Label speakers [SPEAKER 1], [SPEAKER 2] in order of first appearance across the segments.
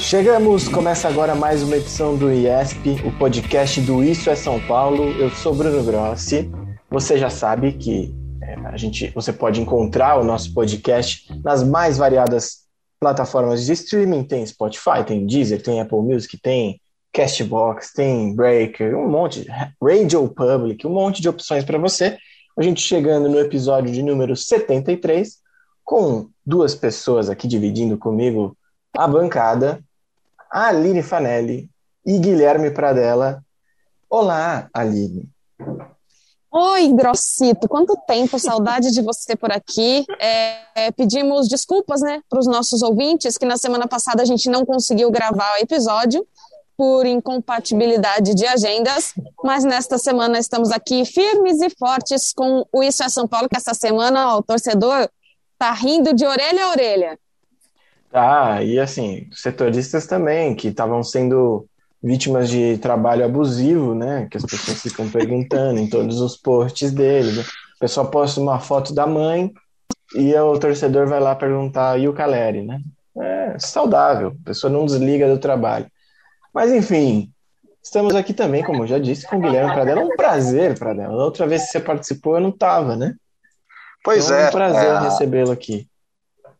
[SPEAKER 1] Chegamos, começa agora mais uma edição do IESP, o podcast do Isso é São Paulo. Eu sou Bruno Grossi. Você já sabe que a gente, você pode encontrar o nosso podcast nas mais variadas plataformas de streaming. Tem Spotify, tem Deezer, tem Apple Music, tem Castbox, tem Breaker, um monte, Radio Public, um monte de opções para você. A gente chegando no episódio de número 73, com duas pessoas aqui dividindo comigo a bancada a Aline Fanelli e Guilherme Pradella. Olá, Aline.
[SPEAKER 2] Oi, Grossito, quanto tempo, saudade de você por aqui. É, é, pedimos desculpas, né, para os nossos ouvintes, que na semana passada a gente não conseguiu gravar o episódio por incompatibilidade de agendas, mas nesta semana estamos aqui firmes e fortes com o Isso é São Paulo, que essa semana ó, o torcedor tá rindo de orelha a orelha.
[SPEAKER 1] Tá, e assim, setoristas também, que estavam sendo vítimas de trabalho abusivo, né? Que as pessoas ficam perguntando em todos os posts deles. Né? O pessoal posta uma foto da mãe e o torcedor vai lá perguntar, e o Caleri, né? É saudável, a pessoa não desliga do trabalho. Mas enfim, estamos aqui também, como eu já disse, com o Guilherme Pradella. É um prazer, Pradella. Outra vez que você participou, eu não estava, né?
[SPEAKER 3] Pois então, é.
[SPEAKER 1] É um prazer é... recebê-lo aqui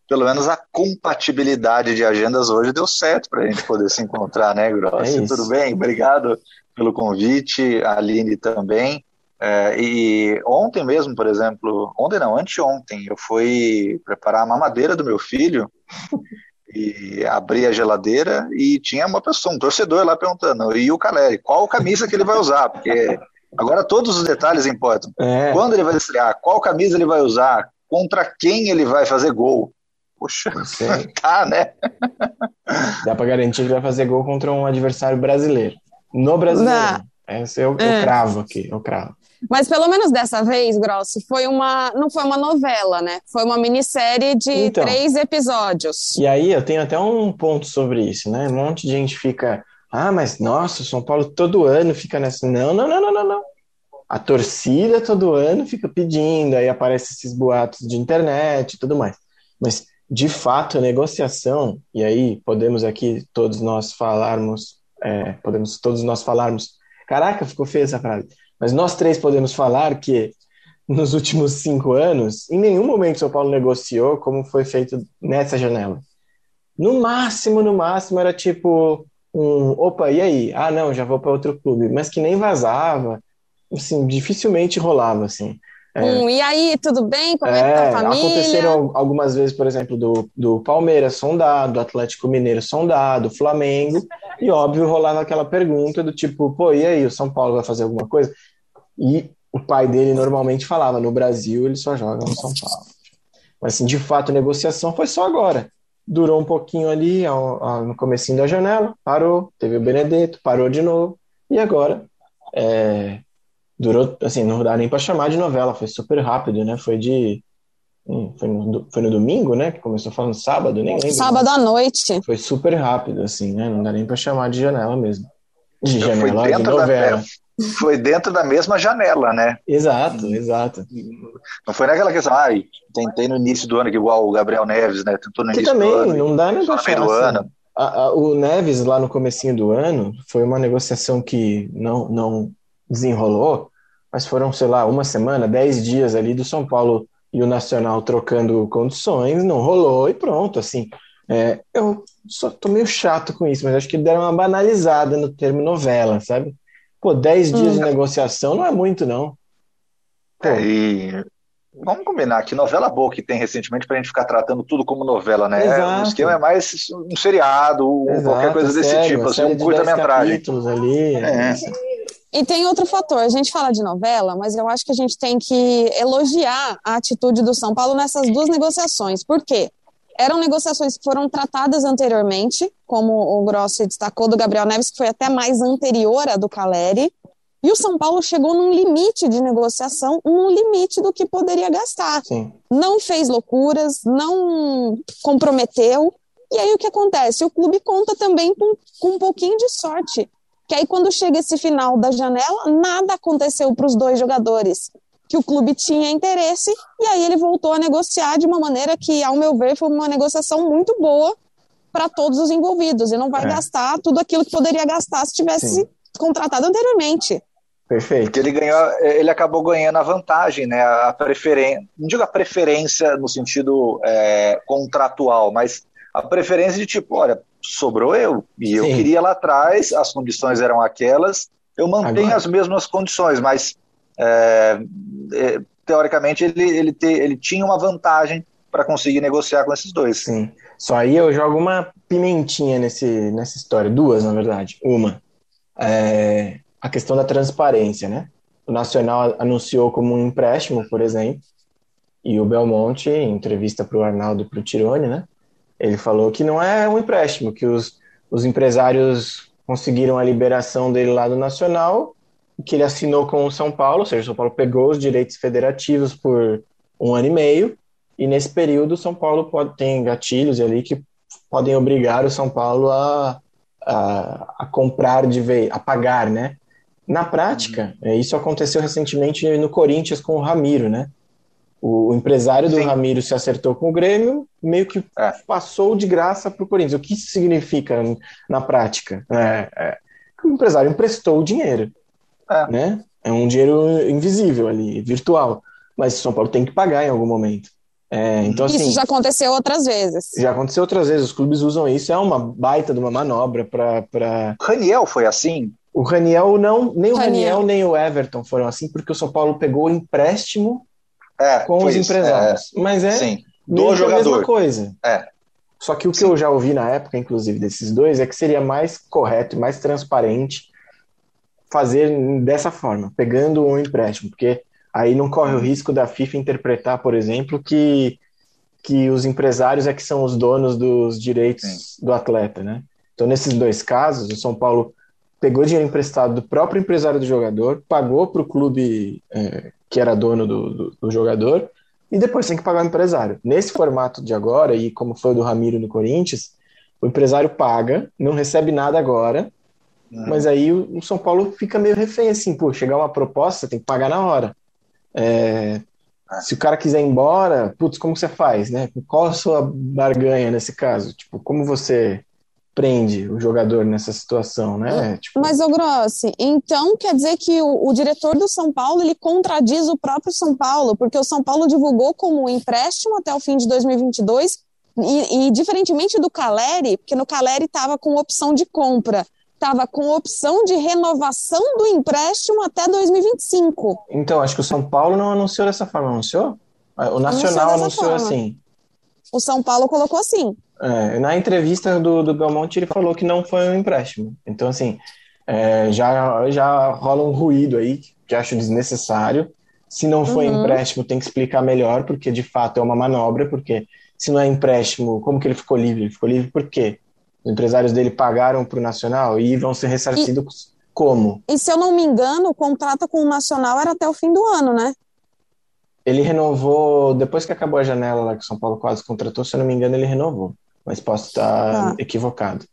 [SPEAKER 3] pelo menos a compatibilidade de agendas hoje deu certo para a gente poder se encontrar, né, Grossi? É Tudo bem? Obrigado pelo convite, a Aline também. É, e ontem mesmo, por exemplo, ontem não, anteontem, eu fui preparar a mamadeira do meu filho e abri a geladeira e tinha uma pessoa, um torcedor lá perguntando, e o Caleri, qual camisa que ele vai usar? Porque agora todos os detalhes importam. É. Quando ele vai estrear, qual camisa ele vai usar, contra quem ele vai fazer gol. Poxa, tá, né?
[SPEAKER 1] Dá pra garantir que vai fazer gol contra um adversário brasileiro. No brasileiro. Esse eu, é. eu cravo aqui, eu cravo.
[SPEAKER 2] Mas pelo menos dessa vez, Grossi, foi uma, não foi uma novela, né? Foi uma minissérie de então, três episódios.
[SPEAKER 1] E aí eu tenho até um ponto sobre isso, né? Um monte de gente fica, ah, mas nossa, São Paulo todo ano fica nessa. Não, não, não, não, não, não. A torcida todo ano fica pedindo, aí aparecem esses boatos de internet e tudo mais. Mas de fato, a negociação, e aí podemos aqui todos nós falarmos, é, podemos todos nós falarmos, caraca, ficou feia essa frase, mas nós três podemos falar que nos últimos cinco anos, em nenhum momento São Paulo negociou como foi feito nessa janela. No máximo, no máximo, era tipo um, opa, e aí? Ah, não, já vou para outro clube, mas que nem vazava, assim, dificilmente rolava, assim.
[SPEAKER 2] É. Um, e aí, tudo bem? Como é, é que tá a é, família?
[SPEAKER 1] Aconteceram algumas vezes, por exemplo, do, do Palmeiras sondado, do Atlético Mineiro sondado, Flamengo, e óbvio rolava aquela pergunta do tipo, pô, e aí, o São Paulo vai fazer alguma coisa? E o pai dele normalmente falava, no Brasil ele só joga no São Paulo. Mas assim, de fato, a negociação foi só agora. Durou um pouquinho ali ao, ao, no comecinho da janela, parou, teve o Benedetto, parou de novo, e agora é, durou, assim, não dá nem para chamar de novela, foi super rápido, né? Foi de. Hum, foi no, foi no domingo, né? Que começou falando sábado, nem lembro.
[SPEAKER 2] Sábado à noite.
[SPEAKER 1] Foi super rápido, assim, né? Não dá nem para chamar de janela mesmo. De janela, de novela. Da,
[SPEAKER 3] foi dentro da mesma janela, né?
[SPEAKER 1] Exato, exato.
[SPEAKER 3] Não foi naquela questão, ah, tentei no início do ano, que igual o Gabriel Neves, né? Tentou no
[SPEAKER 1] que
[SPEAKER 3] início
[SPEAKER 1] também,
[SPEAKER 3] do ano.
[SPEAKER 1] não dá nem pra falar assim, ano. A, a, o Neves, lá no comecinho do ano, foi uma negociação que não, não desenrolou, mas foram, sei lá, uma semana, dez dias ali do São Paulo e o Nacional trocando condições, não rolou e pronto, assim. É, eu só tô meio chato com isso, mas acho que deram uma banalizada no termo novela, sabe? Pô, 10 dias hum. de negociação não é muito, não.
[SPEAKER 3] Pô. É, e vamos combinar que novela boa que tem recentemente pra gente ficar tratando tudo como novela, né? Exato. O esquema é mais um seriado, Exato, qualquer coisa desse sério, tipo, assim, um curta-metragem.
[SPEAKER 1] ali. É.
[SPEAKER 2] E tem outro fator, a gente fala de novela, mas eu acho que a gente tem que elogiar a atitude do São Paulo nessas duas negociações. Por quê? Eram negociações que foram tratadas anteriormente, como o Grossi destacou do Gabriel Neves, que foi até mais anterior à do Caleri, e o São Paulo chegou num limite de negociação, num limite do que poderia gastar.
[SPEAKER 1] Sim.
[SPEAKER 2] Não fez loucuras, não comprometeu. E aí o que acontece? O clube conta também com, com um pouquinho de sorte. Que aí quando chega esse final da janela, nada aconteceu para os dois jogadores que o clube tinha interesse, e aí ele voltou a negociar de uma maneira que, ao meu ver, foi uma negociação muito boa para todos os envolvidos, e não vai é. gastar tudo aquilo que poderia gastar se tivesse Sim. contratado anteriormente.
[SPEAKER 1] Perfeito.
[SPEAKER 3] Porque ele ganhou, ele acabou ganhando a vantagem, né? A preferência, não digo a preferência no sentido é, contratual, mas a preferência de tipo, olha, sobrou eu e Sim. eu queria lá atrás, as condições eram aquelas, eu mantenho Agora. as mesmas condições, mas é, é, teoricamente ele, ele, te, ele tinha uma vantagem para conseguir negociar com esses dois.
[SPEAKER 1] Sim. Só aí eu jogo uma pimentinha nesse, nessa história, duas na verdade. Uma, é, a questão da transparência, né? O Nacional anunciou como um empréstimo, por exemplo, e o Belmonte, em entrevista para o Arnaldo e para o Tirone, né? Ele falou que não é um empréstimo, que os, os empresários conseguiram a liberação dele lá do Nacional que ele assinou com o São Paulo, ou seja, o São Paulo pegou os direitos federativos por um ano e meio, e nesse período o São Paulo pode ter gatilhos ali que podem obrigar o São Paulo a, a, a comprar de vez, a pagar, né? Na prática, uhum. isso aconteceu recentemente no Corinthians com o Ramiro, né? O, empresário do Sim. Ramiro se acertou com o Grêmio, meio que é. passou de graça para o Corinthians. O que isso significa na prática? É, é, o empresário emprestou o dinheiro. É. Né? É um dinheiro invisível ali, virtual. Mas o São Paulo tem que pagar em algum momento. É, então,
[SPEAKER 2] isso
[SPEAKER 1] assim,
[SPEAKER 2] já aconteceu outras vezes.
[SPEAKER 1] Já aconteceu outras vezes. Os clubes usam isso. É uma baita de uma manobra para. Pra...
[SPEAKER 3] Raniel foi assim?
[SPEAKER 1] O Raniel não, nem o Raniel. Raniel nem o Everton foram assim, porque o São Paulo pegou o empréstimo é, com os isso. empresários. É, Mas é
[SPEAKER 3] sim. do jogador. a mesma
[SPEAKER 1] coisa.
[SPEAKER 3] É.
[SPEAKER 1] Só que o que sim. eu já ouvi na época, inclusive, desses dois, é que seria mais correto e mais transparente fazer dessa forma, pegando um empréstimo, porque aí não corre o risco da FIFA interpretar, por exemplo, que, que os empresários é que são os donos dos direitos Sim. do atleta, né? Então, nesses dois casos, o São Paulo pegou dinheiro emprestado do próprio empresário do jogador, pagou para o clube é, que era dono do, do, do, jogador, e depois tem que pagar o empresário. Nesse formato de agora, e como foi o do Ramiro no Corinthians, o empresário paga, não recebe nada agora, Uhum. Mas aí o, São Paulo fica meio refém, assim, pô, chegar uma proposta, tem que pagar na hora. É, é, se o cara quiser ir embora, putz, como você faz, né? Qual a sua barganha nesse caso? Tipo, como você prende o jogador nessa situação, né? Tipo...
[SPEAKER 2] Mas, ô Grossi, então quer dizer que o, o, diretor do São Paulo, ele contradiz o próprio São Paulo, porque o São Paulo divulgou como empréstimo até o fim de 2022, e, e diferentemente do Caleri, porque no Caleri estava com opção de compra, estava com opção de renovação do empréstimo até 2025.
[SPEAKER 1] Então, acho que o São Paulo não anunciou dessa forma, anunciou? O Nacional anunciou, anunciou assim.
[SPEAKER 2] O São Paulo colocou assim.
[SPEAKER 1] É, na entrevista do, do Belmonte, ele falou que não foi um empréstimo. Então, assim, é, já, já rola um ruído aí que acho desnecessário. Se não foi uhum. empréstimo, tem que explicar melhor, porque de fato é uma manobra, porque se não é empréstimo, como que ele ficou livre? Ele ficou livre por quê? Os empresários dele pagaram para o Nacional e vão ser ressarcidos e, como?
[SPEAKER 2] E se eu não me engano, o contrato com o Nacional era até o fim do ano, né?
[SPEAKER 1] Ele renovou, depois que acabou a janela lá que o São Paulo quase contratou, se eu não me engano, ele renovou. Mas posso estar tá. equivocado.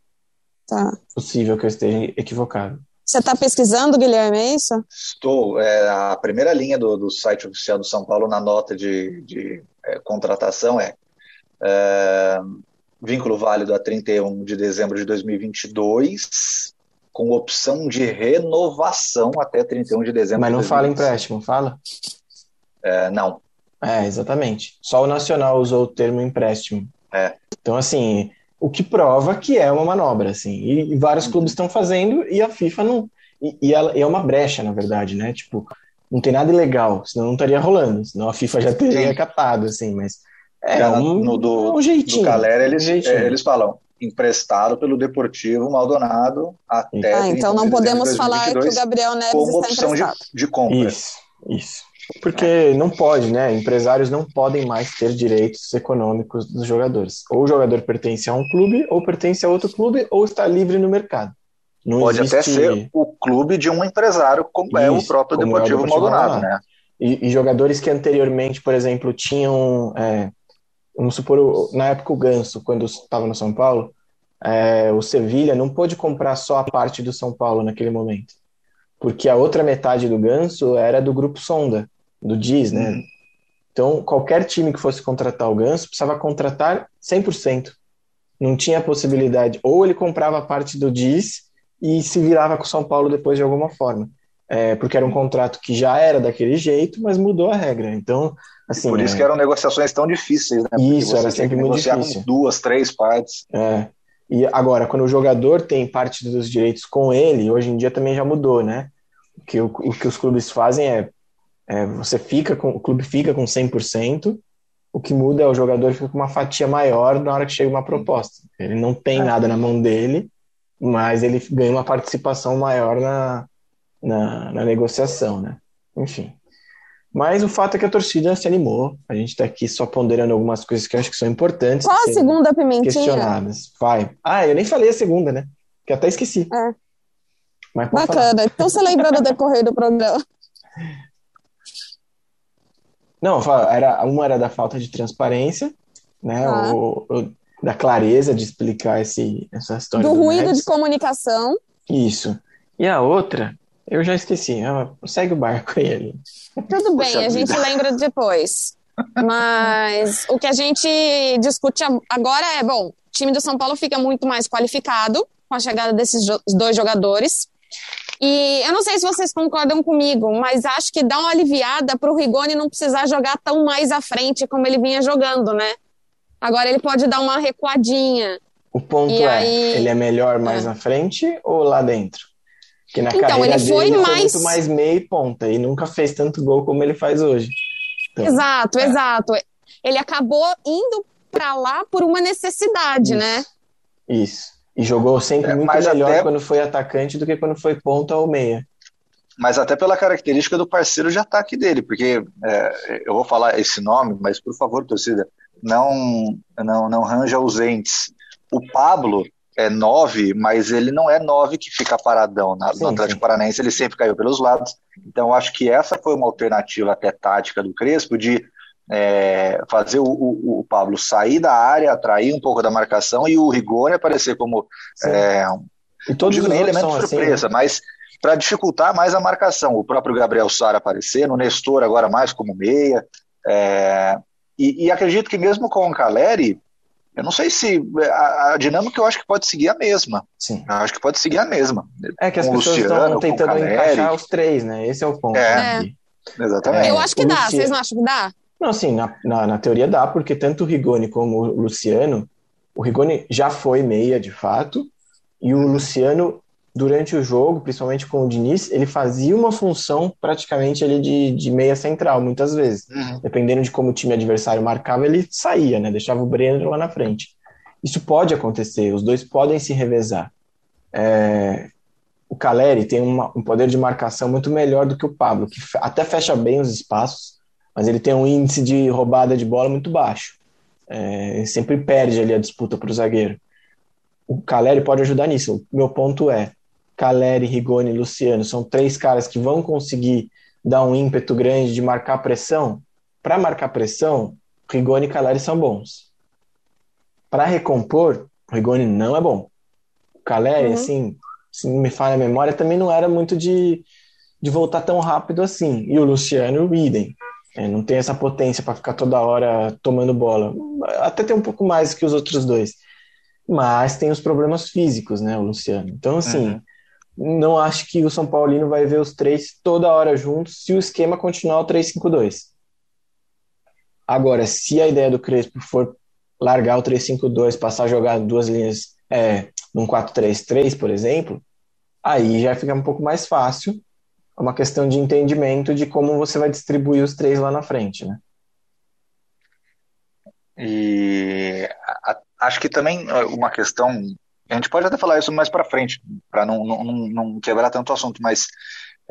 [SPEAKER 2] Tá.
[SPEAKER 1] Possível que eu esteja equivocado.
[SPEAKER 2] Você está pesquisando, Guilherme, é isso?
[SPEAKER 3] Estou. É, a primeira linha do, do site oficial do São Paulo na nota de, de é, contratação é, é vínculo válido a 31 de dezembro de 2022, com opção de renovação até 31 de dezembro
[SPEAKER 1] Mas não de fala empréstimo, fala?
[SPEAKER 3] É, não.
[SPEAKER 1] É, exatamente. Só o Nacional usou o termo empréstimo.
[SPEAKER 3] É.
[SPEAKER 1] Então, assim, o que prova que é uma manobra, assim. E, e vários clubes estão fazendo e a FIFA não. E, e, ela, e é uma brecha, na verdade, né? Tipo, não tem nada ilegal, senão não estaria rolando, senão a FIFA já teria Sim. catado, assim, mas é,
[SPEAKER 3] é um, no do, um jeitinho. Do Calera, eles, um jeitinho. É, eles falam, emprestado pelo Deportivo Maldonado até.
[SPEAKER 2] Ah, então não podemos falar que o Gabriel Neves como está opção
[SPEAKER 3] de, de compra.
[SPEAKER 1] Isso, isso. Porque não pode, né? Empresários não podem mais ter direitos econômicos dos jogadores. Ou o jogador pertence a um clube, ou pertence a outro clube, ou está livre no mercado.
[SPEAKER 3] Não pode existe... até ser o clube de um empresário, como Isso, é o próprio Deportivo, é Deportivo Maldonado, Maldonado, né?
[SPEAKER 1] E, e, jogadores que anteriormente, por exemplo, tinham. É, vamos supor, na época o Ganso, quando estava no São Paulo, é, o Sevilha não pôde comprar só a parte do São Paulo naquele momento. Porque a outra metade do Ganso era do grupo Sonda, do Diz, né? Uhum. Então, qualquer time que fosse contratar o Ganso precisava contratar 100%. Não tinha possibilidade. Ou ele comprava parte do Diz e se virava com o São Paulo depois de alguma forma. É, porque era um contrato que já era daquele jeito, mas mudou a regra. Então, assim.
[SPEAKER 3] Por isso é... que eram negociações tão difíceis, né?
[SPEAKER 1] Porque isso, era sempre muito difícil.
[SPEAKER 3] Com duas, três partes.
[SPEAKER 1] É. E agora, quando o jogador tem parte dos direitos com ele, hoje em dia também já mudou, né? O que, o, o que os clubes fazem é, é, você fica com, o clube fica com 100%, o que muda é o jogador fica com uma fatia maior na hora que chega uma proposta. Ele não tem é. nada na mão dele, mas ele ganha uma participação maior na, na, na negociação, né? Enfim. Mas o fato é que a torcida se animou. A gente está aqui só ponderando algumas coisas que eu acho que são importantes.
[SPEAKER 2] Qual a segunda pimentinha?
[SPEAKER 1] Questionadas. Vai. Ah, eu nem falei a segunda, né? Que até esqueci.
[SPEAKER 2] É. Bacana. Falar. Então você lembra do decorrer do programa?
[SPEAKER 1] Não, era, uma era da falta de transparência, né? Ah. O, o, da clareza de explicar esse, essa história.
[SPEAKER 2] Do, do ruído de comunicação.
[SPEAKER 1] Isso. E a outra eu já esqueci. Segue o barco aí. Ali.
[SPEAKER 2] Tudo bem, a gente lembra depois. Mas o que a gente discute agora é, bom, o time do São Paulo fica muito mais qualificado com a chegada desses dois jogadores. E eu não sei se vocês concordam comigo, mas acho que dá uma aliviada para o Rigoni não precisar jogar tão mais à frente como ele vinha jogando, né? Agora ele pode dar uma recuadinha.
[SPEAKER 1] O ponto e é, aí... ele é melhor mais é. à frente ou lá dentro? Que na então, carreira ele foi dele, mais... Foi muito mais meia e ponta e nunca fez tanto gol como ele faz hoje.
[SPEAKER 2] Então, exato, é. exato. Ele acabou indo para lá por uma necessidade,
[SPEAKER 1] Isso.
[SPEAKER 2] né?
[SPEAKER 1] Isso. E jogou sempre é, muito melhor até... quando foi atacante do que quando foi ponta ou meia.
[SPEAKER 3] Mas até pela característica do parceiro de ataque dele, porque é, eu vou falar esse nome, mas por favor, torcida, não não não ranja os entes. O Pablo é nove, mas ele não é nove que fica paradão na, sim, no Atlético sim. Paranaense, ele sempre caiu pelos lados. Então, acho que essa foi uma alternativa até tática do Crespo de é, fazer o, o, o, Pablo sair da área, atrair um pouco da marcação e o Rigoni aparecer como é,
[SPEAKER 1] e todos digo, nem elemento de
[SPEAKER 3] surpresa, assim, né? mas para dificultar mais a marcação. O próprio Gabriel Sara aparecendo, o Nestor agora mais como meia. É, e, e, acredito que mesmo com o Caleri, eu não sei se a, a, dinâmica eu acho que pode seguir a mesma.
[SPEAKER 1] Sim.
[SPEAKER 3] Eu acho que pode seguir a mesma.
[SPEAKER 1] É que as pessoas Luciano, estão tentando encaixar os três, né? Esse é o ponto.
[SPEAKER 3] É,
[SPEAKER 1] né?
[SPEAKER 3] exatamente.
[SPEAKER 2] É, eu acho que dá. Luciano... Vocês não acham que dá?
[SPEAKER 1] Não, sim, na, na, na, teoria dá, porque tanto o Rigoni como o Luciano, o Rigoni já foi meia de fato, e o Luciano durante o jogo, principalmente com o Diniz, ele fazia uma função praticamente ali de, de meia central, muitas vezes. Uhum. Dependendo de como o time adversário marcava, ele saía, né? Deixava o Brenner lá na frente. Isso pode acontecer, os dois podem se revezar. É, o Caleri tem uma, um poder de marcação muito melhor do que o Pablo, que até fecha bem os espaços, mas ele tem um índice de roubada de bola muito baixo. É, sempre perde ali a disputa para o zagueiro. O Caleri pode ajudar nisso. O meu ponto é, Caleri, Rigoni e Luciano são três caras que vão conseguir dar um ímpeto grande de marcar pressão. Para marcar pressão, Rigoni e Caleri são bons. Para recompor, Rigoni não é bom. O Caleri, uhum. assim, se não me falha a memória, também não era muito de, de voltar tão rápido assim. E o Luciano, idem. É, não tem essa potência para ficar toda hora tomando bola. Até tem um pouco mais que os outros dois. Mas tem os problemas físicos, né, o Luciano. Então, assim, uhum não acho que o São Paulino vai ver os três toda hora juntos se o esquema continuar o 3-5-2. Agora, se a ideia do Crespo for largar o 3-5-2, passar a jogar duas linhas é, num 4-3-3, por exemplo, aí já fica um pouco mais fácil. É uma questão de entendimento de como você vai distribuir os três lá na frente, né?
[SPEAKER 3] E acho que também uma questão, a gente pode até falar isso mais para frente, para não, não, não, quebrar tanto o assunto, mas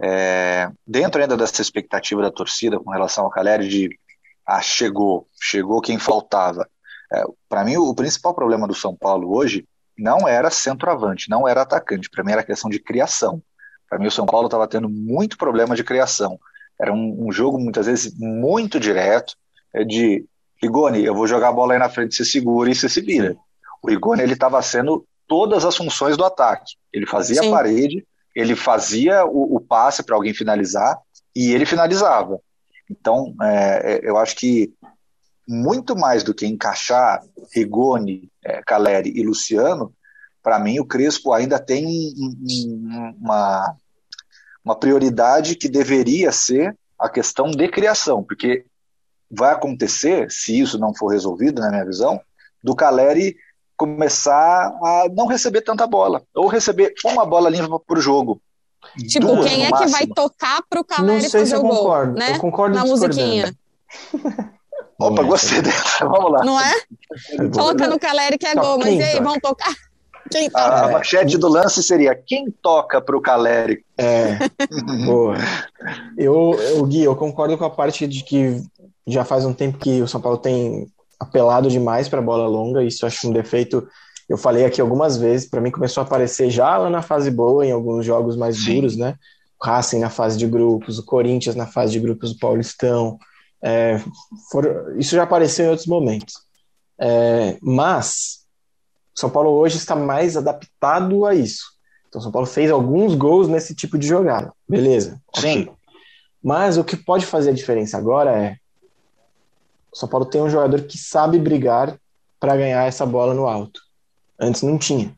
[SPEAKER 3] é, dentro ainda dessa expectativa da torcida com relação ao Caleri de ah, chegou, chegou quem faltava. É, para mim, o principal problema do São Paulo hoje não era centroavante, não era atacante, para mim era questão de criação. Para mim, o São Paulo estava tendo muito problema de criação. Era um, um, jogo, muitas vezes, muito direto, é, de Rigoni, eu vou jogar a bola aí na frente, você segura e você se vira. O Rigoni, ele estava sendo todas as funções do ataque. Ele fazia Sim. a parede, ele fazia o, o passe para alguém finalizar e ele finalizava. Então, é, é, eu acho que muito mais do que encaixar Rigoni, é, Caleri e Luciano, para mim o Crespo ainda tem uma, uma prioridade que deveria ser a questão de criação, porque vai acontecer, se isso não for resolvido, na minha visão, do Caleri começar a não receber tanta bola, ou receber uma bola limpa por jogo.
[SPEAKER 2] Tipo, Duas, quem é que vai tocar pro Caleri fazer o gol?
[SPEAKER 1] Concordo.
[SPEAKER 2] Né?
[SPEAKER 1] Eu concordo
[SPEAKER 2] Na musiquinha.
[SPEAKER 3] Opa, gostei dessa. Vamos lá.
[SPEAKER 2] Não é? Toca no Caleri que é gol, mas e aí, vão tocar?
[SPEAKER 3] Quem toca? A, a manchete do lance seria quem toca pro Caleri?
[SPEAKER 1] É, boa. Eu, eu, Gui, eu concordo com a parte de que já faz um tempo que o São Paulo tem apelado demais para bola longa, isso acho um defeito. Eu falei aqui algumas vezes, para mim começou a aparecer já lá na fase boa, em alguns jogos mais Sim. duros, né? O Racing na fase de grupos, o Corinthians na fase de grupos do Paulistão. É, for, isso já apareceu em outros momentos. É, mas São Paulo hoje está mais adaptado a isso. Então, São Paulo fez alguns gols nesse tipo de jogada. Beleza.
[SPEAKER 3] Sim. Okay.
[SPEAKER 1] Mas o que pode fazer a diferença agora é o São Paulo tem um jogador que sabe brigar para ganhar essa bola no alto. Antes não tinha.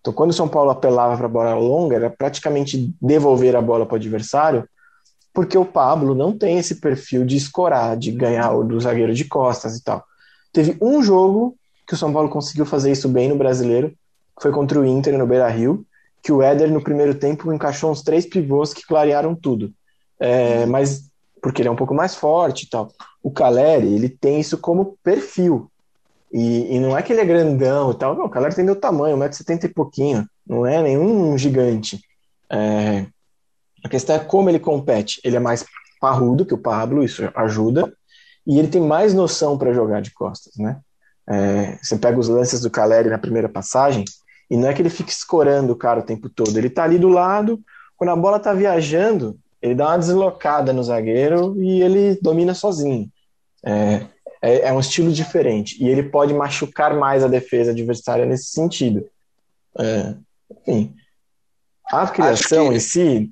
[SPEAKER 1] Então, quando o São Paulo apelava para a bola longa, era praticamente devolver a bola para o adversário, porque o Pablo não tem esse perfil de escorar, de ganhar o do zagueiro de costas e tal. Teve um jogo que o São Paulo conseguiu fazer isso bem no brasileiro, foi contra o Inter no Beira Rio, que o Éder no primeiro tempo encaixou uns três pivôs que clarearam tudo. É, mas porque ele é um pouco mais forte e tal. O Caleri, ele tem isso como perfil. E, e não é que ele é grandão e tal, não, o Caleri tem meu tamanho, 1,70m e pouquinho, não é nenhum gigante. É, a questão é como ele compete. Ele é mais parrudo que o Pablo, isso ajuda, e ele tem mais noção para jogar de costas, né? É, você pega os lances do Caleri na primeira passagem, e não é que ele fica escorando o cara o tempo todo, ele tá ali do lado, quando a bola tá viajando, ele dá uma deslocada no zagueiro e ele domina sozinho. É, é, é, um estilo diferente e ele pode machucar mais a defesa adversária nesse sentido. É, enfim, a criação que... em si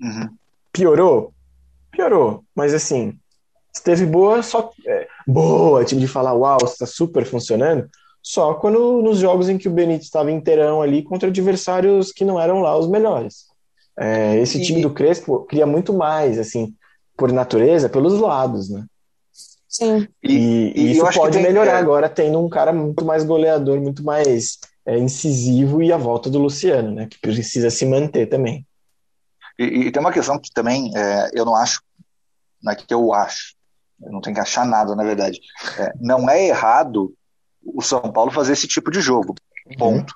[SPEAKER 1] uhum. piorou, piorou, mas assim esteve boa só é, boa, tipo de falar uau, está super funcionando. Só quando nos jogos em que o Benítez estava inteirão ali contra adversários que não eram lá os melhores. É, esse e... time do Crespo cria muito mais, assim, por natureza, pelos lados, né?
[SPEAKER 2] Sim.
[SPEAKER 1] E, e, e isso pode melhorar é... agora, tendo um cara muito mais goleador, muito mais é, incisivo e a volta do Luciano, né? Que precisa se manter também.
[SPEAKER 3] E, e tem uma questão que também é, eu não acho, não é que eu acho, não tenho que achar nada, na verdade. É, não é errado o São Paulo fazer esse tipo de jogo. Uhum. Ponto.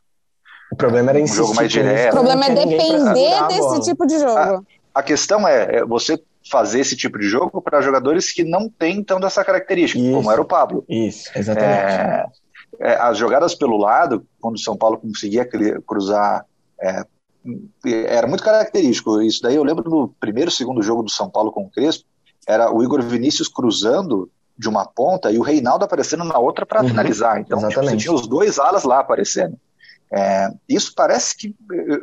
[SPEAKER 1] O problema era insistir. Um
[SPEAKER 3] jogo mais direto.
[SPEAKER 2] O problema é depender desse tipo de jogo.
[SPEAKER 3] A, a, questão é, é você fazer esse tipo de jogo para jogadores que não têm tanto essa característica, Isso. como era o Pablo.
[SPEAKER 1] Isso, exatamente. É,
[SPEAKER 3] é, as jogadas pelo lado, quando o São Paulo conseguia cruzar, é, era muito característico. Isso daí eu lembro do primeiro, segundo jogo do São Paulo com o Crespo, era o Igor Vinícius cruzando de uma ponta e o Reinaldo aparecendo na outra para uhum, finalizar. Então tipo, tinha os dois alas lá aparecendo. É, isso parece que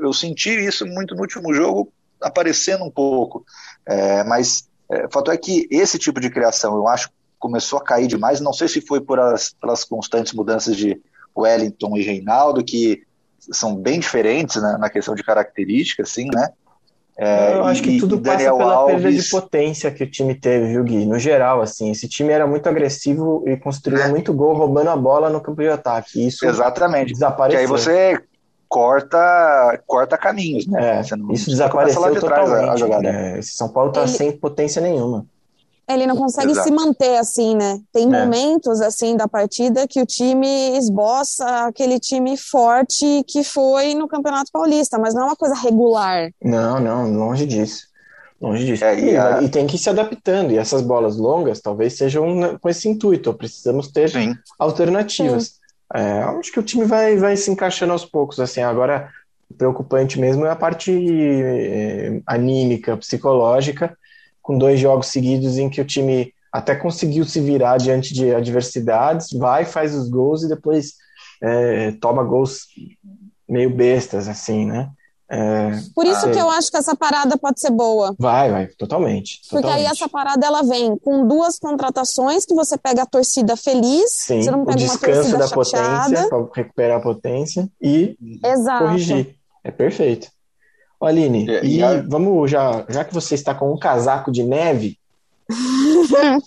[SPEAKER 3] eu, senti isso muito no último jogo aparecendo um pouco, é, mas é, o fato é que esse tipo de criação eu acho começou a cair demais. Não sei se foi por as, pelas constantes mudanças de Wellington e Reinaldo que são bem diferentes né, na questão de características, assim, né?
[SPEAKER 1] É, eu acho que tudo passa pela Alves... perda de potência que o time teve, viu, Gui? No geral, assim, esse time era muito agressivo e construía é. muito gol roubando a bola no campo de ataque. Isso
[SPEAKER 3] Exatamente. Desapareceu. Que aí você corta, corta caminhos,
[SPEAKER 1] né? É, não, isso desapareceu de totalmente. A jogada. É, esse São Paulo tá Ele... sem potência nenhuma.
[SPEAKER 2] Ele não consegue Exato. se manter assim, né? Tem é. momentos assim da partida que o time esboça aquele time forte que foi no Campeonato Paulista, mas não é uma coisa regular.
[SPEAKER 1] Não, não, longe disso. Longe disso. É, e, a... e, tem que ir se adaptando. E essas bolas longas talvez sejam com esse intuito. Precisamos ter Sim. alternativas. Sim. É, acho que o time vai, vai se encaixando aos poucos. Assim, agora preocupante mesmo é a parte é, anímica, psicológica com dois jogos seguidos em que o time até conseguiu se virar diante de adversidades, vai, faz os gols e depois é, toma gols meio bestas, assim, né?
[SPEAKER 2] É, Por isso que eu acho que essa parada pode ser boa.
[SPEAKER 1] Vai, vai, totalmente.
[SPEAKER 2] Porque
[SPEAKER 1] totalmente.
[SPEAKER 2] aí essa parada ela vem com duas contratações que você pega a torcida feliz,
[SPEAKER 1] Sim,
[SPEAKER 2] você não
[SPEAKER 1] pega o descanso da chateada. potência para recuperar a potência e Exato. corrigir. É perfeito. Aline, e, e, e vamos já, já que você está com um casaco de neve,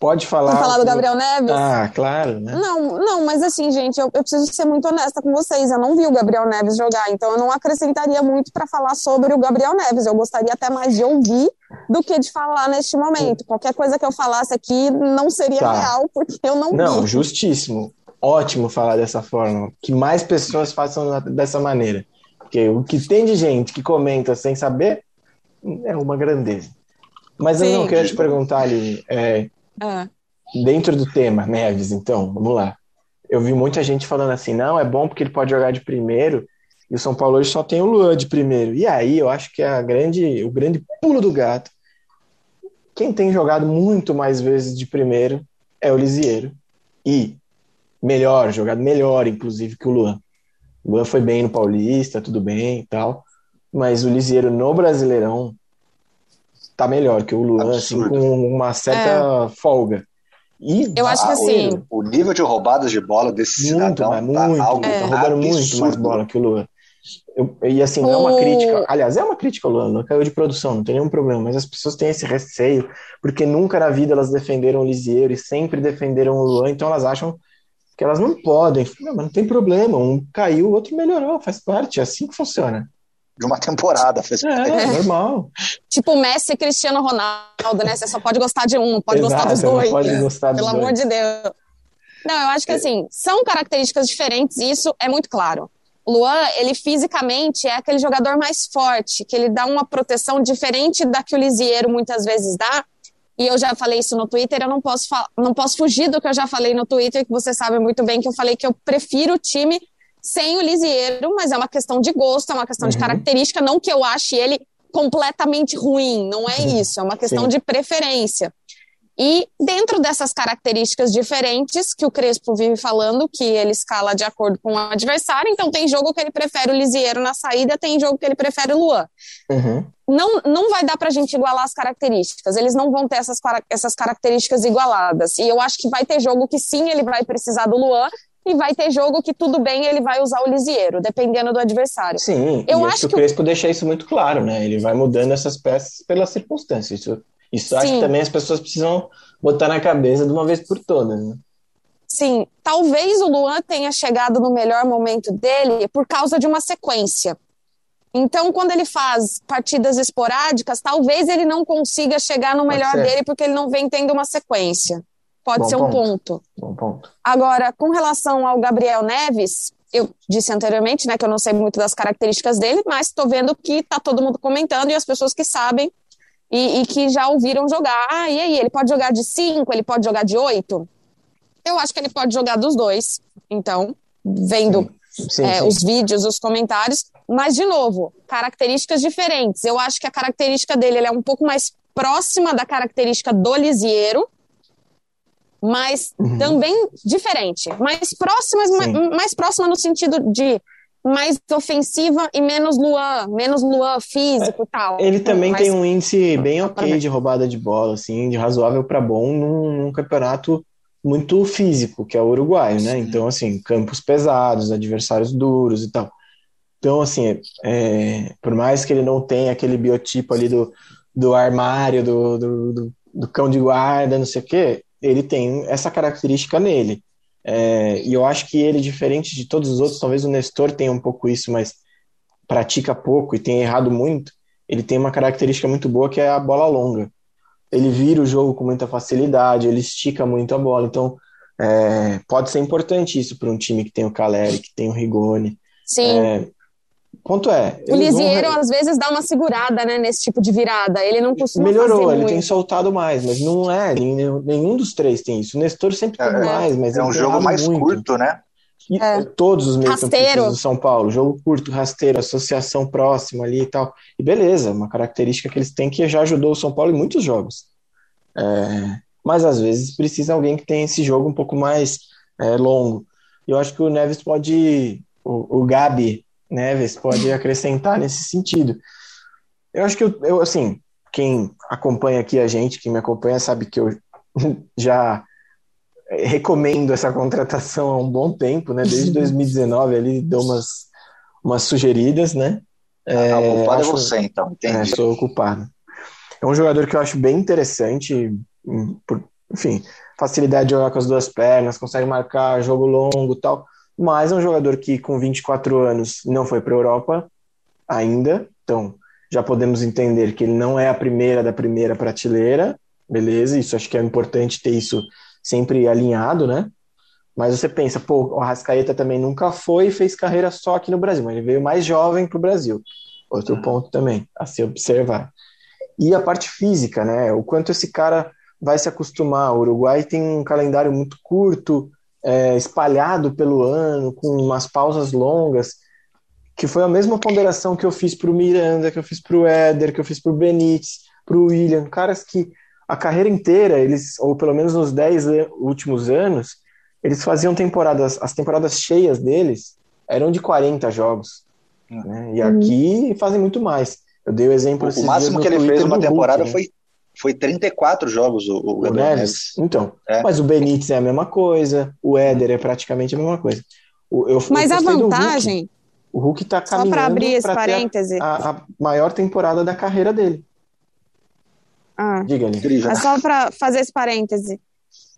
[SPEAKER 1] pode falar.
[SPEAKER 2] Vamos falar do Gabriel Neves?
[SPEAKER 1] Ah, claro, né?
[SPEAKER 2] Não, não, mas assim, gente, eu, eu, preciso ser muito honesta com vocês. Eu não vi o Gabriel Neves jogar, então eu não acrescentaria muito para falar sobre o Gabriel Neves. Eu gostaria até mais de ouvir do que de falar neste momento. Qualquer coisa que eu falasse aqui não seria tá. real, porque eu não,
[SPEAKER 1] não vi. Não, justíssimo. Ótimo falar dessa forma. Que mais pessoas façam dessa maneira. Porque o que tem de gente que comenta sem saber é uma grandeza. Mas Sim. eu não quero te perguntar ali, é, ah. dentro do tema, Neves, então, vamos lá. Eu vi muita gente falando assim, não, é bom porque ele pode jogar de primeiro, e o São Paulo hoje só tem o Luan de primeiro. E aí eu acho que é a grande, o grande pulo do gato. Quem tem jogado muito mais vezes de primeiro é o Lisieiro. E melhor, jogado melhor, inclusive, que o Luan. O Luan foi bem no Paulista, tudo bem e tal. Mas o Lisieiro no Brasileirão tá melhor que o Luan, assim, com uma certa é. folga.
[SPEAKER 2] E eu acho que assim.
[SPEAKER 3] O, nível de roubadas de bola desse muito, cidadão
[SPEAKER 1] mas, tá muito, algo é. tá roubando absurdo. muito mais bola que o Luan. Eu, e assim, não é uma crítica. Aliás, é uma crítica ao Luan, não caiu de produção, não tem nenhum problema, mas as pessoas têm esse receio, porque nunca na vida elas defenderam o Lisieiro e sempre defenderam o Luan, então elas acham que elas não podem. Não, mas não tem problema, um caiu, o outro melhorou, faz parte, é assim que funciona.
[SPEAKER 3] De uma temporada, faz
[SPEAKER 1] parte. É, normal.
[SPEAKER 2] tipo Messi e Cristiano Ronaldo, né? Você só pode gostar de um, pode Exato, gostar dos dois.
[SPEAKER 1] Pode gostar
[SPEAKER 2] Pelo
[SPEAKER 1] dos
[SPEAKER 2] amor
[SPEAKER 1] dois.
[SPEAKER 2] de Deus. Não, eu acho que assim, são características diferentes e isso é muito claro. O Luan, ele fisicamente é aquele jogador mais forte, que ele dá uma proteção diferente da que o Lisieiro muitas vezes dá, e eu já falei isso no Twitter, eu não posso, não posso fugir do que eu já falei no Twitter, que você sabe muito bem que eu falei que eu prefiro o time sem o Lisieiro, mas é uma questão de gosto, é uma questão uhum. de característica, não que eu ache ele completamente ruim, não é isso, é uma questão Sim. de preferência. E dentro dessas características diferentes que o Crespo vive falando, que ele escala de acordo com o adversário, então tem jogo que ele prefere o Lisieiro na saída, tem jogo que ele prefere o Luan. Uhum. Não, não vai dar para a gente igualar as características, eles não vão ter essas, essas características igualadas. E eu acho que vai ter jogo que sim, ele vai precisar do Luan, e vai ter jogo que tudo bem, ele vai usar o Lisieiro, dependendo do adversário.
[SPEAKER 1] Sim, eu acho, acho que o Crespo deixa isso muito claro, né? Ele vai mudando essas peças pelas circunstâncias. Isso isso Sim. acho que também as pessoas precisam botar na cabeça de uma vez por todas. Né?
[SPEAKER 2] Sim, talvez o Luan tenha chegado no melhor momento dele por causa de uma sequência. Então, quando ele faz partidas esporádicas, talvez ele não consiga chegar no melhor dele porque ele não vem tendo uma sequência. Pode Bom ser um ponto.
[SPEAKER 1] Bom ponto.
[SPEAKER 2] Agora, com relação ao Gabriel Neves, eu disse anteriormente, né, que eu não sei muito das características dele, mas estou vendo que está todo mundo comentando e as pessoas que sabem e, e, que já ouviram jogar. Ah, e aí, ele pode jogar de 5, ele pode jogar de 8? Eu acho que ele pode jogar dos dois. Então, vendo sim, sim, é, sim. os vídeos, os comentários. Mas, de novo, características diferentes. Eu acho que a característica dele é um pouco mais próxima da característica do Lisieiro, mas uhum. também diferente. Mais próxima, mais, mais próxima no sentido de mais ofensiva e menos Luan, menos Luan físico e tal.
[SPEAKER 1] Ele também Mas... tem um índice bem ok de roubada de bola, assim, de razoável para bom num, num, campeonato muito físico, que é o uruguaio, né? Então, assim, campos pesados, adversários duros e tal. Então, assim, é, por mais que ele não tenha aquele biotipo ali do, do armário, do, do, do, do cão de guarda, não sei o quê, ele tem essa característica nele. É, e eu acho que ele, diferente de todos os outros, talvez o Nestor tenha um pouco isso, mas pratica pouco e tem errado muito. Ele tem uma característica muito boa que é a bola longa. Ele vira o jogo com muita facilidade, ele estica muito a bola. Então, é, pode ser importante isso para um time que tem o Caleri, que tem o Rigoni.
[SPEAKER 2] Sim.
[SPEAKER 1] É, ponto é.
[SPEAKER 2] O Lisieiro vão... às vezes dá uma segurada, né, nesse tipo de virada. Ele não costuma
[SPEAKER 1] Melhorou, ele
[SPEAKER 2] muito.
[SPEAKER 1] tem soltado mais, mas não é, nenhum, nenhum dos três tem isso. O Nestor sempre
[SPEAKER 3] é,
[SPEAKER 1] tem mais, mas
[SPEAKER 3] é um jogo mais
[SPEAKER 1] muito.
[SPEAKER 3] curto, né?
[SPEAKER 1] E é. todos os meios do São Paulo, jogo curto, rasteiro, associação próxima ali e tal. E beleza, uma característica que eles têm que já ajudou o São Paulo em muitos jogos. É, mas às vezes precisa alguém que tenha esse jogo um pouco mais é, longo. Eu acho que o Neves pode, o, o Gabi Neves pode acrescentar nesse sentido. Eu acho que eu, eu, assim, quem acompanha aqui a gente, quem me acompanha, sabe que eu já recomendo essa contratação há um bom tempo, né? Desde 2019 ele deu umas, umas sugeridas, né?
[SPEAKER 3] É, o culpado acho, é você, então, entendi.
[SPEAKER 1] É, sou o culpado. É um jogador que eu acho bem interessante, por, enfim, facilidade de jogar com as duas pernas, consegue marcar jogo longo tal, mas é um jogador que com 24 anos não foi para a Europa ainda, então já podemos entender que ele não é a primeira da primeira prateleira, beleza? Isso acho que é importante ter isso sempre alinhado, né? Mas você pensa, pô, o Arrascaeta também nunca foi e fez carreira só aqui no Brasil, mas ele veio mais jovem para o Brasil. Outro uhum. ponto também a se observar. E a parte física, né? O quanto esse cara vai se acostumar. O Uruguai tem um calendário muito curto, é, espalhado pelo ano, com umas pausas longas, que foi a mesma ponderação que eu fiz para o Miranda, que eu fiz para o Éder, que eu fiz para o Benítez, para o William, caras que a carreira inteira, eles, ou pelo menos nos 10 últimos anos, eles faziam temporadas, as temporadas cheias deles eram de 40 jogos. Hum. Né? E aqui fazem muito mais. Eu dei o exemplo.
[SPEAKER 3] O máximo que ele Twitter fez uma temporada Hulk, né? foi, foi 34 jogos, o, o,
[SPEAKER 1] o Neves. Então, é. mas o Benítez é a mesma coisa, o Éder é praticamente a mesma coisa. O, eu,
[SPEAKER 2] mas eu a vantagem.
[SPEAKER 1] O Hulk está caminhando
[SPEAKER 2] Só para abrir esse parêntese.
[SPEAKER 1] A, a maior temporada da carreira dele.
[SPEAKER 2] Ah, Diga-lhe. É só para fazer esse parêntese.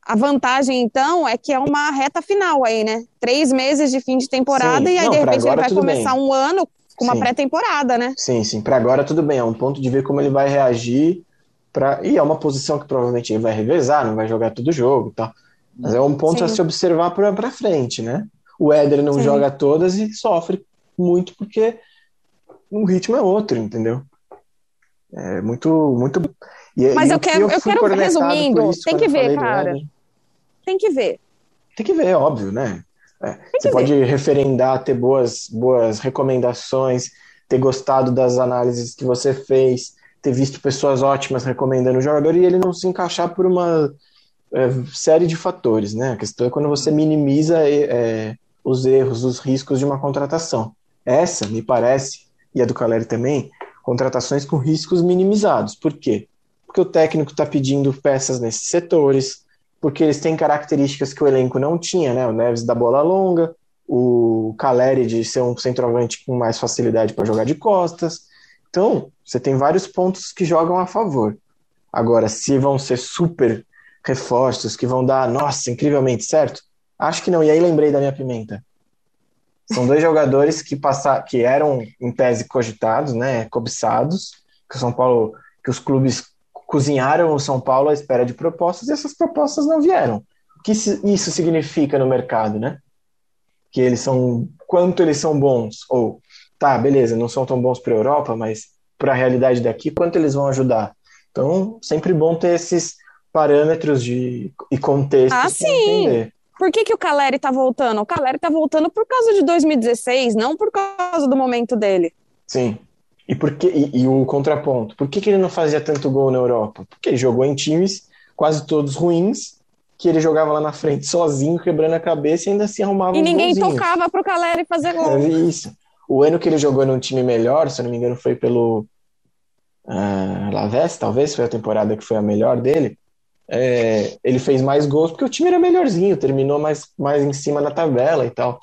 [SPEAKER 2] A vantagem, então, é que é uma reta final aí, né? Três meses de fim de temporada sim. e aí, Não, de repente, ele vai começar bem. um ano com uma pré-temporada, né?
[SPEAKER 1] Sim, sim. Para agora, tudo bem. É um ponto de ver como ele vai reagir. Pra... E é uma posição que provavelmente ele vai revezar, não vai jogar todo o jogo tá? Mas é um ponto sim. a se observar para frente, né? O Éder não sim. joga todas e sofre muito porque o ritmo é outro, entendeu? É muito, muito
[SPEAKER 2] e, Mas e eu, quero, eu, eu quero, resumindo, tem que ver, cara. Tem que ver.
[SPEAKER 1] Tem que ver, óbvio, né? É, você ver. pode referendar, ter boas, boas recomendações, ter gostado das análises que você fez, ter visto pessoas ótimas recomendando o jogador e ele não se encaixar por uma é, série de fatores, né? A questão é quando você minimiza é, os erros, os riscos de uma contratação. Essa, me parece, e a do Caleri também, contratações com riscos minimizados. Por quê? porque o técnico está pedindo peças nesses setores, porque eles têm características que o elenco não tinha, né? O Neves da bola longa, o Caleri de ser um centroavante com mais facilidade para jogar de costas. Então, você tem vários pontos que jogam a favor. Agora, se vão ser super reforços que vão dar, nossa, incrivelmente certo, acho que não. E aí lembrei da minha pimenta. São dois jogadores que passar, que eram em tese cogitados, né, cobiçados, que o São Paulo, que os clubes cozinharam o São Paulo à espera de propostas e essas propostas não vieram. O que isso significa no mercado, né? Que eles são, quanto eles são bons, ou, tá, beleza, não são tão bons para a Europa, mas para a realidade daqui, quanto eles vão ajudar? Então, sempre bom ter esses parâmetros de, e contextos
[SPEAKER 2] ah, sim. entender. Por que, que o Caleri tá voltando? O Caleri tá voltando por causa de 2016, não por causa do momento dele.
[SPEAKER 1] Sim, e, por que, e, e o contraponto, por que, que ele não fazia tanto gol na Europa? Porque ele jogou em times quase todos ruins, que ele jogava lá na frente sozinho, quebrando a cabeça e ainda se arrumava
[SPEAKER 2] E ninguém golzinhos. tocava pro Caleri fazer gol.
[SPEAKER 1] É isso. O ano que ele jogou num time melhor, se eu não me engano, foi pelo uh, Laves, talvez, foi a temporada que foi a melhor dele. É, ele fez mais gols porque o time era melhorzinho, terminou mais, mais em cima da tabela e tal.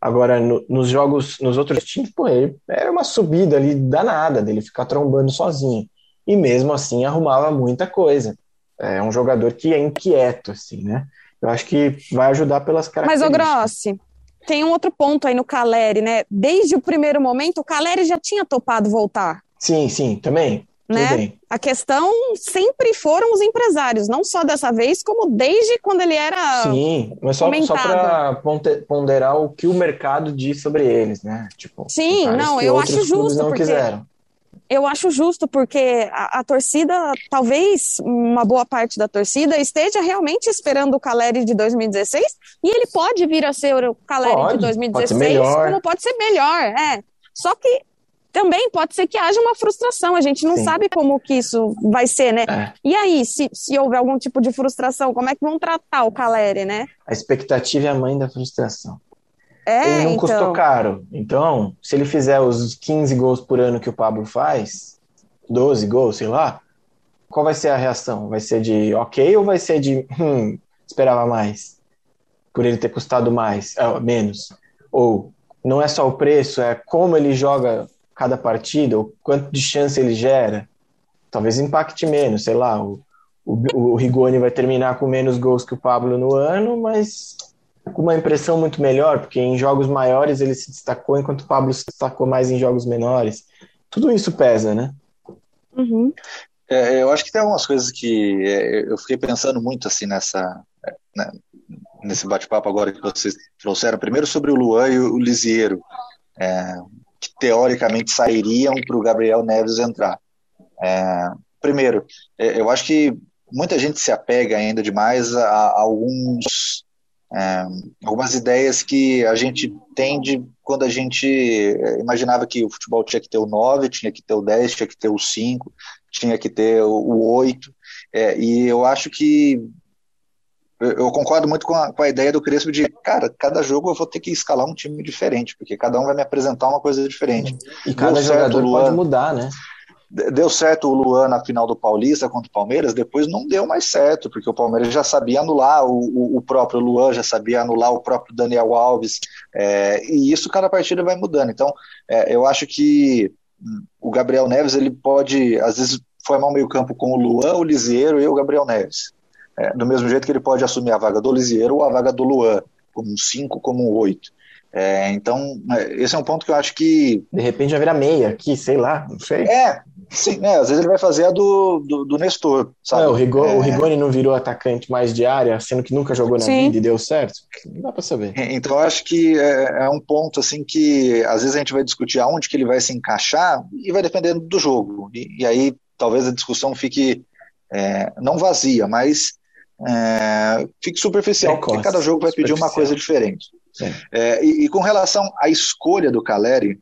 [SPEAKER 1] Agora, no, nos jogos, nos outros times, pô, ele era uma subida ali danada dele ficar trombando sozinho. E mesmo assim arrumava muita coisa. É um jogador que é inquieto, assim, né? Eu acho que vai ajudar pelas características.
[SPEAKER 2] Mas, ô Grossi, tem um outro ponto aí no Caleri, né? Desde o primeiro momento, o Caleri já tinha topado voltar.
[SPEAKER 1] Sim, sim, também.
[SPEAKER 2] Né? A questão sempre foram os empresários, não só dessa vez, como desde quando ele era.
[SPEAKER 1] Sim, mas só, só para ponderar o que o mercado diz sobre eles, né?
[SPEAKER 2] Tipo, Sim, não, eu acho justo. Não porque... quiseram eu acho justo, porque a, a, torcida, talvez uma boa parte da torcida, esteja realmente esperando o Caleri de 2016, e ele pode vir a ser o Caleri pode, de 2016, pode como pode ser melhor, é. Só que também pode ser que haja uma frustração, a gente não Sim. sabe como que isso vai ser, né? É. E aí, se, se houver algum tipo de frustração, como é que vão tratar o Caleri, né?
[SPEAKER 1] A expectativa é a mãe da frustração.
[SPEAKER 2] É,
[SPEAKER 1] ele não
[SPEAKER 2] então...
[SPEAKER 1] custou caro. Então, se ele fizer os 15 gols por ano que o Pablo faz, 12 gols, sei lá, qual vai ser a reação? Vai ser de ok ou vai ser de hum, esperava mais? Por ele ter custado mais, é, menos? Ou não é só o preço, é como ele joga cada partida, ou quanto de chance ele gera? Talvez impacte menos, sei lá, o, o, o Rigoni vai terminar com menos gols que o Pablo no ano, mas com uma impressão muito melhor, porque em jogos maiores ele se destacou, enquanto o Pablo se destacou mais em jogos menores. Tudo isso pesa, né?
[SPEAKER 2] Uhum.
[SPEAKER 3] É, eu acho que tem algumas coisas que é, eu fiquei pensando muito assim nessa né, nesse bate-papo agora que vocês trouxeram. Primeiro sobre o Luan e o Lisiero, é, que teoricamente sairiam para o Gabriel Neves entrar. É, primeiro, é, eu acho que muita gente se apega ainda demais a, a alguns é, algumas ideias que a gente tem de quando a gente é, imaginava que o futebol tinha que ter o 9, tinha que ter o 10, tinha que ter o 5, tinha que ter o 8. É, e eu acho que eu concordo muito com a, com a ideia do Crespo de, cara, cada jogo eu vou ter que escalar um time diferente, porque cada um vai me apresentar uma coisa diferente.
[SPEAKER 1] E cada jogador Luan, pode mudar, né?
[SPEAKER 3] Deu certo o Luan na final do Paulista contra o Palmeiras, depois não deu mais certo, porque o Palmeiras já sabia anular o, o, próprio Luan, já sabia anular o próprio Daniel Alves, é, e isso cada partida vai mudando. Então, é, eu acho que o Gabriel Neves ele pode, às vezes, formar um meio-campo com o Luan, o Lisieiro e o Gabriel Neves. É, do mesmo jeito que ele pode assumir a vaga do Lisieiro ou a vaga do Luan, como um 5, como um 8. É, então, é, esse é um ponto que eu acho que.
[SPEAKER 1] De repente vai virar meia aqui, sei lá, não sei.
[SPEAKER 3] É, sim, é, às vezes ele vai fazer a do, do, do Nestor, sabe? É,
[SPEAKER 1] o, Rigoni, é... o Rigoni não virou atacante mais de área, sendo que nunca jogou na sim. vida e deu certo? Não dá pra saber.
[SPEAKER 3] É, então, eu acho que é, é, um ponto, assim, que às vezes a gente vai discutir aonde que ele vai se encaixar e vai dependendo do jogo. E, e aí talvez a discussão fique não vazia, mas fique superficial, porque cada jogo vai pedir uma coisa diferente. É, e, e, com relação à escolha do Caleri,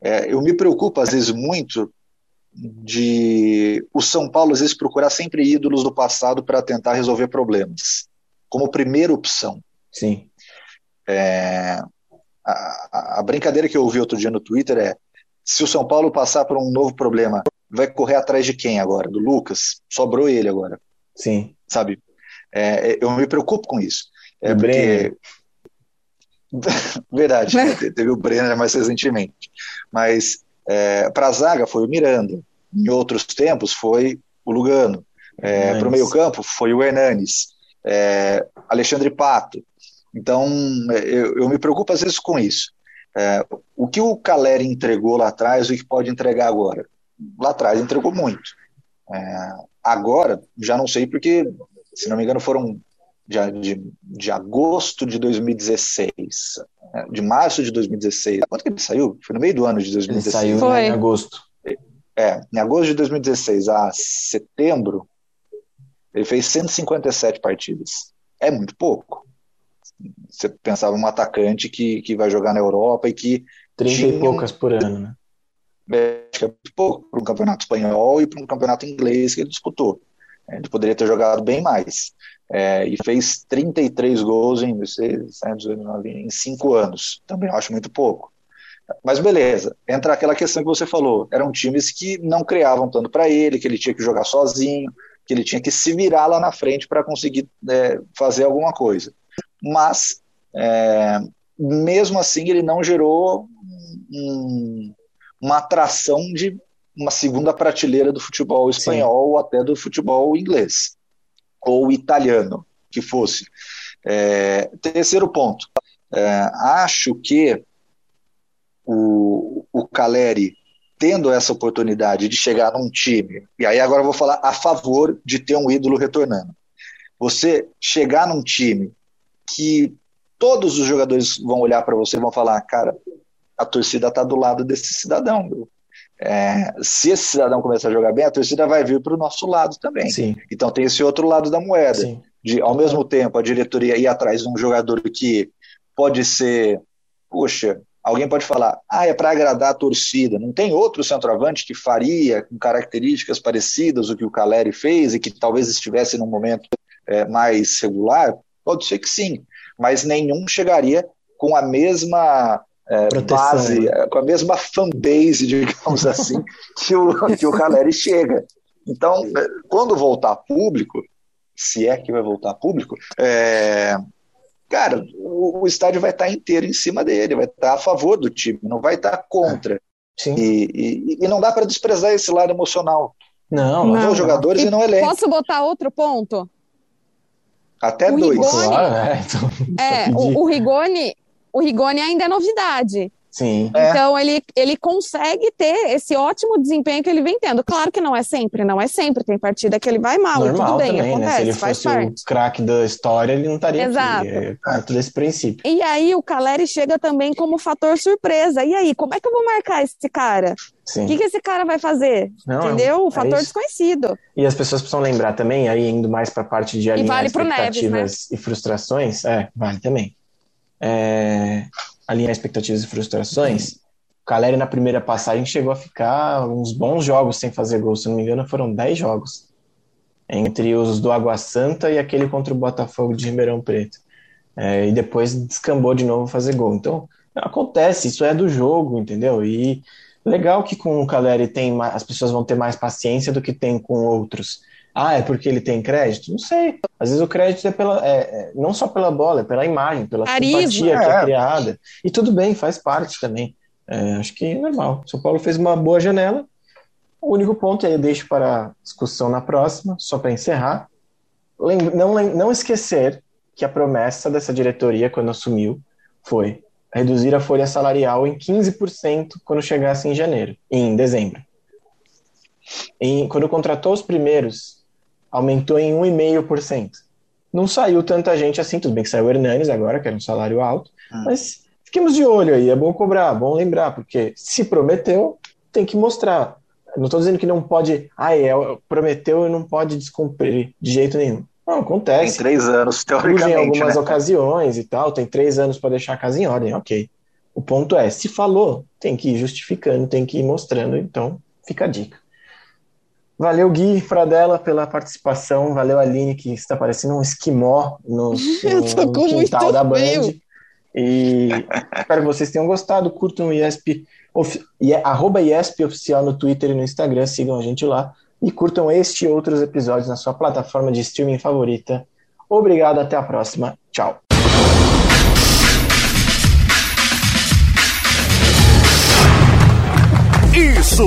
[SPEAKER 3] é, eu me preocupo às vezes muito de o São Paulo às vezes procurar sempre ídolos do passado para tentar resolver problemas, como primeira opção.
[SPEAKER 1] Sim.
[SPEAKER 3] É, a, a, brincadeira que eu ouvi outro dia no Twitter é: se o São Paulo passar por um novo problema, vai correr atrás de quem agora? Do Lucas? Sobrou ele agora.
[SPEAKER 1] Sim.
[SPEAKER 3] Sabe? É, eu me preocupo com isso. É
[SPEAKER 1] porque Breno.
[SPEAKER 3] Verdade, teve o Brenner mais recentemente. Mas é, para a zaga foi o Miranda. Em outros tempos foi o Lugano. É, para o meio-campo foi o Hernanes. É, Alexandre Pato. Então, é, eu, eu, me preocupo às vezes com isso. É, o que o Caleri entregou lá atrás, o que pode entregar agora? Lá atrás entregou muito. É, agora, já não sei porque, se não me engano, foram de, de, de agosto de 2016, né, de março de 2016. Quanto que ele saiu? Foi no meio do ano de 2016.
[SPEAKER 1] Ele saiu Foi. em agosto.
[SPEAKER 3] É, em agosto de 2016 a setembro, ele fez 157 partidas. É muito pouco. Você pensava um atacante que, que vai jogar na Europa e que.
[SPEAKER 1] 30 tinha... e poucas por ano, né?
[SPEAKER 3] É, acho que é muito pouco para um campeonato espanhol e para um campeonato inglês que ele disputou. Ele poderia ter jogado bem mais é, e fez 33 gols em, em cinco anos. Também acho muito pouco. Mas beleza, entra aquela questão que você falou. Eram times que não criavam tanto para ele, que ele tinha que jogar sozinho, que ele tinha que se virar lá na frente para conseguir é, fazer alguma coisa. Mas é, mesmo assim ele não gerou um, uma atração de uma segunda prateleira do futebol espanhol Sim. ou até do futebol inglês ou italiano, que fosse. É, terceiro ponto, é, acho que o, o Caleri tendo essa oportunidade de chegar num time, e aí agora eu vou falar a favor de ter um ídolo retornando. Você chegar num time que todos os jogadores vão olhar para você e vão falar, cara, a torcida está do lado desse cidadão. É, se esse cidadão começar a jogar bem, a torcida vai vir para o nosso lado também.
[SPEAKER 1] Sim.
[SPEAKER 3] Então tem esse outro lado da moeda. Sim. De, ao mesmo tempo, a diretoria ir atrás de um jogador que pode ser, poxa, alguém pode falar, ah, é para agradar a torcida. Não tem outro centroavante que faria com características parecidas o que o Caleri fez e que talvez estivesse num momento é, mais regular? Pode ser que sim, mas nenhum chegaria com a mesma é, base, né? É, com a mesma fanbase, digamos assim, que o, que o Caleri chega. Então, é, quando voltar público, se é que vai voltar público, é, cara, o, o, estádio vai estar inteiro em cima dele, vai estar a favor do time, não vai estar contra.
[SPEAKER 1] Sim.
[SPEAKER 3] E, e, e não dá para desprezar esse lado emocional.
[SPEAKER 1] Não,
[SPEAKER 3] não. os jogadores e, e não elenco.
[SPEAKER 2] Posso botar outro ponto?
[SPEAKER 3] Até o dois.
[SPEAKER 2] Rigoni, claro, é, então, é o, o, Rigoni, o Rigoni ainda é novidade.
[SPEAKER 1] Sim.
[SPEAKER 2] Então é. ele, ele consegue ter esse ótimo desempenho que ele vem tendo. Claro que não é sempre, não é sempre. Tem partida que ele vai mal, Normal tudo bem, também, acontece, né? Se ele
[SPEAKER 1] faz
[SPEAKER 2] fosse parte.
[SPEAKER 1] o craque da história, ele não estaria
[SPEAKER 2] Exato.
[SPEAKER 1] aqui. É parte desse princípio.
[SPEAKER 2] E aí o Caleri chega também como fator surpresa. E aí, como é que eu vou marcar esse cara? O que, que esse cara vai fazer? Não, é Entendeu? o é fator desconhecido.
[SPEAKER 1] E as pessoas precisam lembrar também, aí indo mais para a parte de alinhar vale expectativas Neves, né? e frustrações, é, vale também. É, alinhar expectativas e frustrações. O Caleri na primeira passagem chegou a ficar uns bons jogos sem fazer gol, se não me engano, foram 10 jogos. Entre os do Água Santa e aquele contra o Botafogo de Ribeirão Preto. É, e depois descambou de novo fazer gol. Então, acontece, isso é do jogo, entendeu? E Legal que com o Caleri tem as pessoas vão ter mais paciência do que tem com outros. Ah, é porque ele tem crédito? Não sei. Às vezes o crédito é pela, é, é, não só pela bola, é pela imagem, pela Carisma, simpatia que é. é criada. E tudo bem, faz parte também. É, acho que é normal. São Paulo fez uma boa janela. O único ponto aí eu deixo para discussão na próxima, só para encerrar. Não, não esquecer que a promessa dessa diretoria, quando assumiu, foi reduzir a folha salarial em 15% quando chegasse em janeiro, em dezembro. Em, quando contratou os primeiros, aumentou em 1,5%. Não saiu tanta gente assim, tudo bem que saiu o Hernanes agora, que era um salário alto, ah. mas fiquemos de olho aí, é bom cobrar, é bom lembrar, porque se prometeu, tem que mostrar. Não estou dizendo que não pode, ah, é, prometeu e não pode descumprir de jeito nenhum. Não, acontece.
[SPEAKER 3] Tem três anos, teoricamente.
[SPEAKER 1] Em algumas
[SPEAKER 3] né?
[SPEAKER 1] ocasiões e tal, tem três anos para deixar a casa em ordem, ok. O ponto é, se falou, tem que ir justificando, tem que ir mostrando, então fica a dica. Valeu, Gui Fradella, pela participação. Valeu, Aline, que está parecendo um esquimó no, no quintal da Band. Meio. E espero que vocês tenham gostado. Curtam o IESP, of, arroba IESP Oficial no Twitter e no Instagram. Sigam a gente lá e curtam este e outros episódios na sua plataforma de streaming favorita. Obrigado, até a próxima. Tchau.
[SPEAKER 4] Isso!